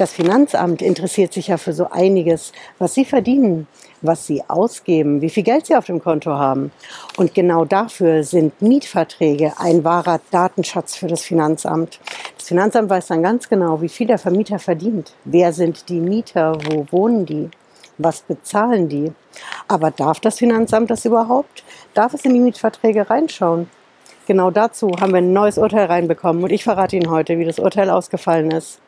Das Finanzamt interessiert sich ja für so einiges, was Sie verdienen, was Sie ausgeben, wie viel Geld Sie auf dem Konto haben. Und genau dafür sind Mietverträge ein wahrer Datenschatz für das Finanzamt. Das Finanzamt weiß dann ganz genau, wie viel der Vermieter verdient. Wer sind die Mieter? Wo wohnen die? Was bezahlen die? Aber darf das Finanzamt das überhaupt? Darf es in die Mietverträge reinschauen? Genau dazu haben wir ein neues Urteil reinbekommen und ich verrate Ihnen heute, wie das Urteil ausgefallen ist.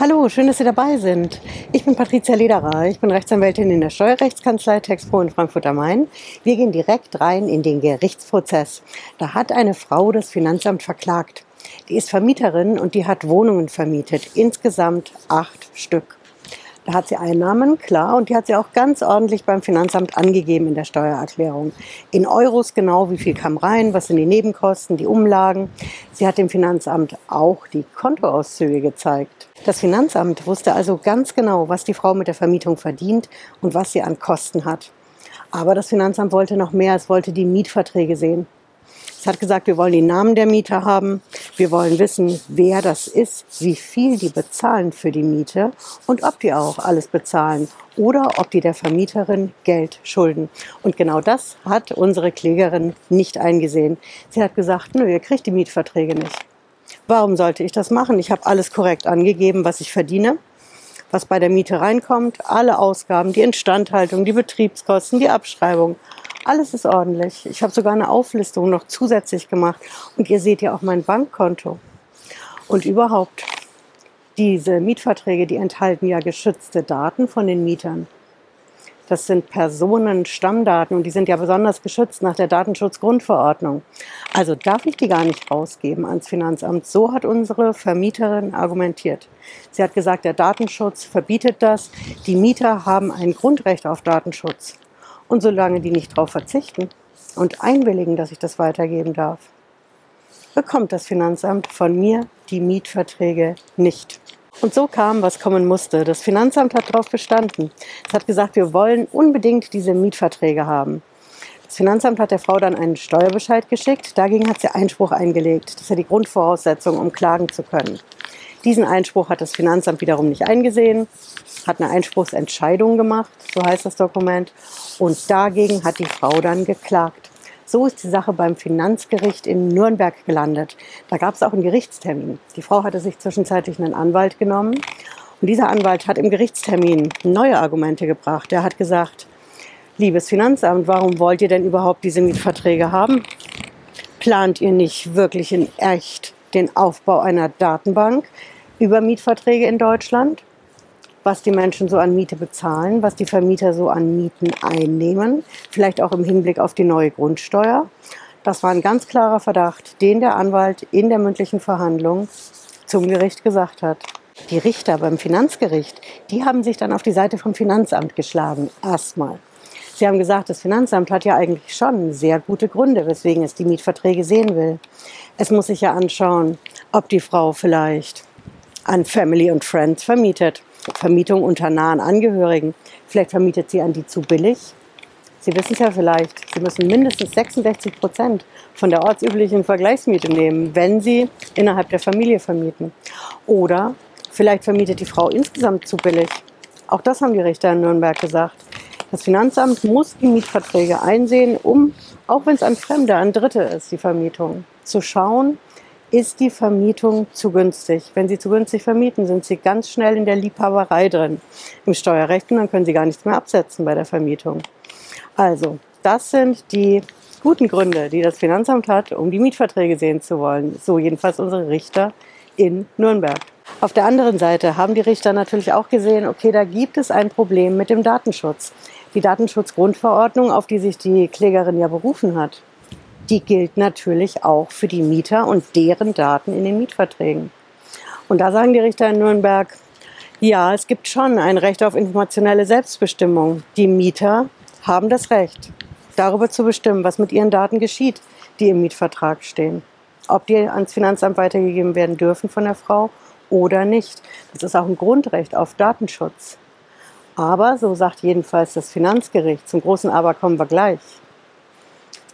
Hallo, schön, dass Sie dabei sind. Ich bin Patricia Lederer. Ich bin Rechtsanwältin in der Steuerrechtskanzlei Texpro in Frankfurt am Main. Wir gehen direkt rein in den Gerichtsprozess. Da hat eine Frau das Finanzamt verklagt. Die ist Vermieterin und die hat Wohnungen vermietet. Insgesamt acht Stück. Da hat sie Einnahmen, klar, und die hat sie auch ganz ordentlich beim Finanzamt angegeben in der Steuererklärung. In Euros genau, wie viel kam rein, was sind die Nebenkosten, die Umlagen. Sie hat dem Finanzamt auch die Kontoauszüge gezeigt. Das Finanzamt wusste also ganz genau, was die Frau mit der Vermietung verdient und was sie an Kosten hat. Aber das Finanzamt wollte noch mehr, es wollte die Mietverträge sehen. Es hat gesagt, wir wollen die Namen der Mieter haben, wir wollen wissen, wer das ist, wie viel die bezahlen für die Miete und ob die auch alles bezahlen oder ob die der Vermieterin Geld schulden. Und genau das hat unsere Klägerin nicht eingesehen. Sie hat gesagt, nö, ihr kriegt die Mietverträge nicht. Warum sollte ich das machen? Ich habe alles korrekt angegeben, was ich verdiene, was bei der Miete reinkommt, alle Ausgaben, die Instandhaltung, die Betriebskosten, die Abschreibung. Alles ist ordentlich. Ich habe sogar eine Auflistung noch zusätzlich gemacht. Und ihr seht ja auch mein Bankkonto. Und überhaupt, diese Mietverträge, die enthalten ja geschützte Daten von den Mietern. Das sind Personenstammdaten und die sind ja besonders geschützt nach der Datenschutzgrundverordnung. Also darf ich die gar nicht rausgeben ans Finanzamt. So hat unsere Vermieterin argumentiert. Sie hat gesagt, der Datenschutz verbietet das. Die Mieter haben ein Grundrecht auf Datenschutz. Und solange die nicht darauf verzichten und einwilligen, dass ich das weitergeben darf, bekommt das Finanzamt von mir die Mietverträge nicht. Und so kam, was kommen musste. Das Finanzamt hat darauf bestanden. Es hat gesagt, wir wollen unbedingt diese Mietverträge haben. Das Finanzamt hat der Frau dann einen Steuerbescheid geschickt. Dagegen hat sie Einspruch eingelegt. Das ist ja die Grundvoraussetzung, um klagen zu können. Diesen Einspruch hat das Finanzamt wiederum nicht eingesehen, hat eine Einspruchsentscheidung gemacht, so heißt das Dokument. Und dagegen hat die Frau dann geklagt. So ist die Sache beim Finanzgericht in Nürnberg gelandet. Da gab es auch einen Gerichtstermin. Die Frau hatte sich zwischenzeitlich einen Anwalt genommen. Und dieser Anwalt hat im Gerichtstermin neue Argumente gebracht. Er hat gesagt, liebes Finanzamt, warum wollt ihr denn überhaupt diese Mietverträge haben? Plant ihr nicht wirklich in echt den Aufbau einer Datenbank über Mietverträge in Deutschland? was die Menschen so an Miete bezahlen, was die Vermieter so an Mieten einnehmen, vielleicht auch im Hinblick auf die neue Grundsteuer. Das war ein ganz klarer Verdacht, den der Anwalt in der mündlichen Verhandlung zum Gericht gesagt hat. Die Richter beim Finanzgericht, die haben sich dann auf die Seite vom Finanzamt geschlagen, erstmal. Sie haben gesagt, das Finanzamt hat ja eigentlich schon sehr gute Gründe, weswegen es die Mietverträge sehen will. Es muss sich ja anschauen, ob die Frau vielleicht an Family und Friends vermietet Vermietung unter nahen Angehörigen. Vielleicht vermietet sie an die zu billig. Sie wissen es ja vielleicht, Sie müssen mindestens 66 Prozent von der ortsüblichen Vergleichsmiete nehmen, wenn Sie innerhalb der Familie vermieten. Oder vielleicht vermietet die Frau insgesamt zu billig. Auch das haben die Richter in Nürnberg gesagt. Das Finanzamt muss die Mietverträge einsehen, um, auch wenn es an Fremde, an Dritte ist, die Vermietung, zu schauen, ist die Vermietung zu günstig. Wenn Sie zu günstig vermieten, sind Sie ganz schnell in der Liebhaberei drin im Steuerrecht und dann können Sie gar nichts mehr absetzen bei der Vermietung. Also, das sind die guten Gründe, die das Finanzamt hat, um die Mietverträge sehen zu wollen. So jedenfalls unsere Richter in Nürnberg. Auf der anderen Seite haben die Richter natürlich auch gesehen, okay, da gibt es ein Problem mit dem Datenschutz. Die Datenschutzgrundverordnung, auf die sich die Klägerin ja berufen hat, die gilt natürlich auch für die Mieter und deren Daten in den Mietverträgen. Und da sagen die Richter in Nürnberg, ja, es gibt schon ein Recht auf informationelle Selbstbestimmung. Die Mieter haben das Recht, darüber zu bestimmen, was mit ihren Daten geschieht, die im Mietvertrag stehen. Ob die ans Finanzamt weitergegeben werden dürfen von der Frau oder nicht. Das ist auch ein Grundrecht auf Datenschutz. Aber, so sagt jedenfalls das Finanzgericht, zum großen Aber kommen wir gleich.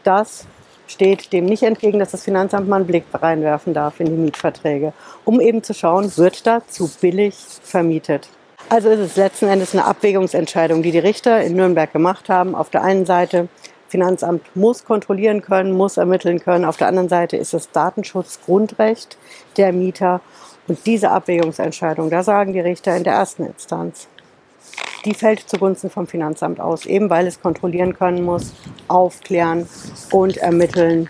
Das steht dem nicht entgegen, dass das Finanzamt mal einen Blick reinwerfen darf in die Mietverträge, um eben zu schauen, wird da zu billig vermietet. Also ist es letzten Endes eine Abwägungsentscheidung, die die Richter in Nürnberg gemacht haben. Auf der einen Seite, Finanzamt muss kontrollieren können, muss ermitteln können. Auf der anderen Seite ist es Datenschutzgrundrecht der Mieter. Und diese Abwägungsentscheidung, da sagen die Richter in der ersten Instanz, die fällt zugunsten vom Finanzamt aus, eben weil es kontrollieren können muss, aufklären und ermitteln,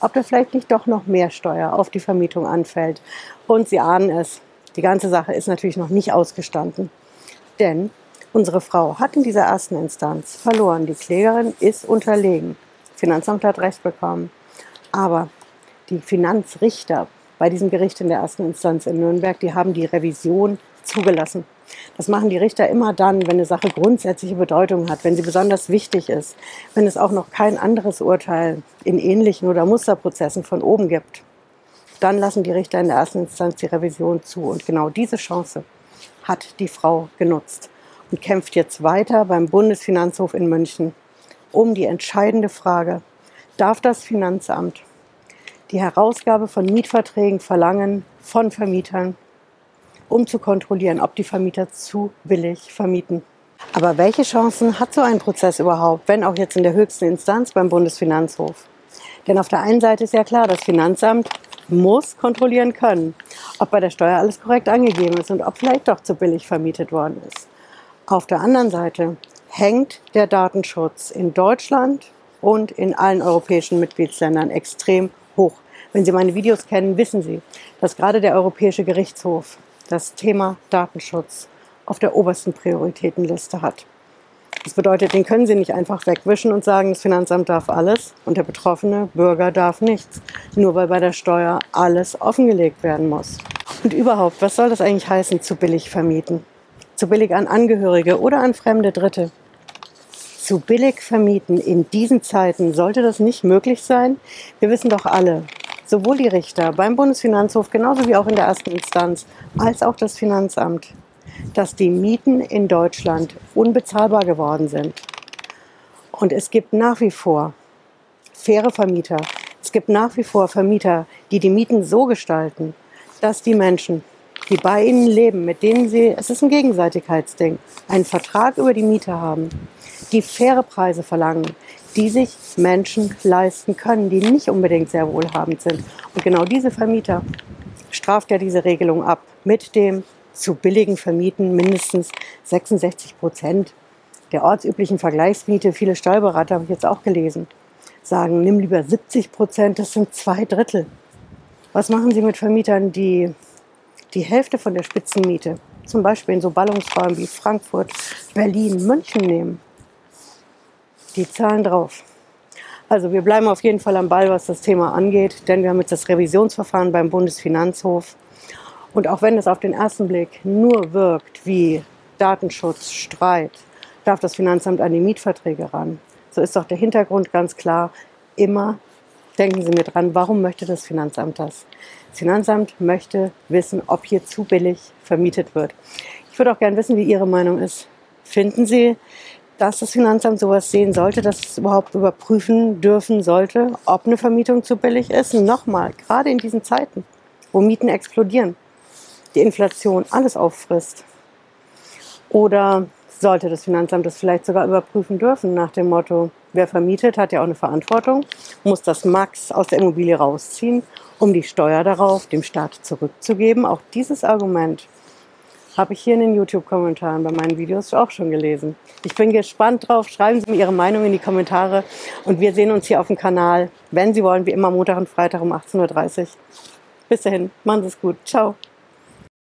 ob da vielleicht nicht doch noch mehr Steuer auf die Vermietung anfällt. Und Sie ahnen es, die ganze Sache ist natürlich noch nicht ausgestanden. Denn unsere Frau hat in dieser ersten Instanz verloren. Die Klägerin ist unterlegen. Das Finanzamt hat Recht bekommen. Aber die Finanzrichter bei diesem Gericht in der ersten Instanz in Nürnberg, die haben die Revision zugelassen. Das machen die Richter immer dann, wenn eine Sache grundsätzliche Bedeutung hat, wenn sie besonders wichtig ist, wenn es auch noch kein anderes Urteil in ähnlichen oder Musterprozessen von oben gibt. Dann lassen die Richter in der ersten Instanz die Revision zu. Und genau diese Chance hat die Frau genutzt und kämpft jetzt weiter beim Bundesfinanzhof in München um die entscheidende Frage, darf das Finanzamt die Herausgabe von Mietverträgen verlangen von Vermietern, um zu kontrollieren, ob die Vermieter zu billig vermieten. Aber welche Chancen hat so ein Prozess überhaupt, wenn auch jetzt in der höchsten Instanz beim Bundesfinanzhof? Denn auf der einen Seite ist ja klar, das Finanzamt muss kontrollieren können, ob bei der Steuer alles korrekt angegeben ist und ob vielleicht doch zu billig vermietet worden ist. Auf der anderen Seite hängt der Datenschutz in Deutschland und in allen europäischen Mitgliedsländern extrem hoch. Wenn Sie meine Videos kennen, wissen Sie, dass gerade der Europäische Gerichtshof das Thema Datenschutz auf der obersten Prioritätenliste hat. Das bedeutet, den können Sie nicht einfach wegwischen und sagen, das Finanzamt darf alles und der betroffene Bürger darf nichts, nur weil bei der Steuer alles offengelegt werden muss. Und überhaupt, was soll das eigentlich heißen, zu billig vermieten? Zu billig an Angehörige oder an fremde Dritte? Zu billig vermieten in diesen Zeiten, sollte das nicht möglich sein? Wir wissen doch alle, sowohl die Richter beim Bundesfinanzhof genauso wie auch in der ersten Instanz als auch das Finanzamt, dass die Mieten in Deutschland unbezahlbar geworden sind. Und es gibt nach wie vor faire Vermieter. Es gibt nach wie vor Vermieter, die die Mieten so gestalten, dass die Menschen, die bei ihnen leben, mit denen sie, es ist ein Gegenseitigkeitsding, einen Vertrag über die Miete haben, die faire Preise verlangen, die sich Menschen leisten können, die nicht unbedingt sehr wohlhabend sind. Und genau diese Vermieter straft ja diese Regelung ab mit dem zu billigen Vermieten mindestens 66 Prozent der ortsüblichen Vergleichsmiete. Viele Steuerberater habe ich jetzt auch gelesen, sagen, nimm lieber 70 Prozent, das sind zwei Drittel. Was machen Sie mit Vermietern, die die Hälfte von der Spitzenmiete, zum Beispiel in so Ballungsräumen wie Frankfurt, Berlin, München nehmen? Die zahlen drauf. Also wir bleiben auf jeden Fall am Ball, was das Thema angeht, denn wir haben jetzt das Revisionsverfahren beim Bundesfinanzhof. Und auch wenn es auf den ersten Blick nur wirkt wie Datenschutzstreit, darf das Finanzamt an die Mietverträge ran. So ist doch der Hintergrund ganz klar. Immer denken Sie mir dran, warum möchte das Finanzamt das? Das Finanzamt möchte wissen, ob hier zu billig vermietet wird. Ich würde auch gerne wissen, wie Ihre Meinung ist. Finden Sie, dass das Finanzamt sowas sehen sollte, dass es überhaupt überprüfen dürfen sollte, ob eine Vermietung zu billig ist. Und nochmal, gerade in diesen Zeiten, wo Mieten explodieren, die Inflation alles auffrisst. Oder sollte das Finanzamt das vielleicht sogar überprüfen dürfen nach dem Motto, wer vermietet, hat ja auch eine Verantwortung, muss das Max aus der Immobilie rausziehen, um die Steuer darauf dem Staat zurückzugeben. Auch dieses Argument habe ich hier in den YouTube-Kommentaren bei meinen Videos auch schon gelesen. Ich bin gespannt drauf. Schreiben Sie mir Ihre Meinung in die Kommentare. Und wir sehen uns hier auf dem Kanal, wenn Sie wollen, wie immer Montag und Freitag um 18.30 Uhr. Bis dahin, machen Sie es gut. Ciao.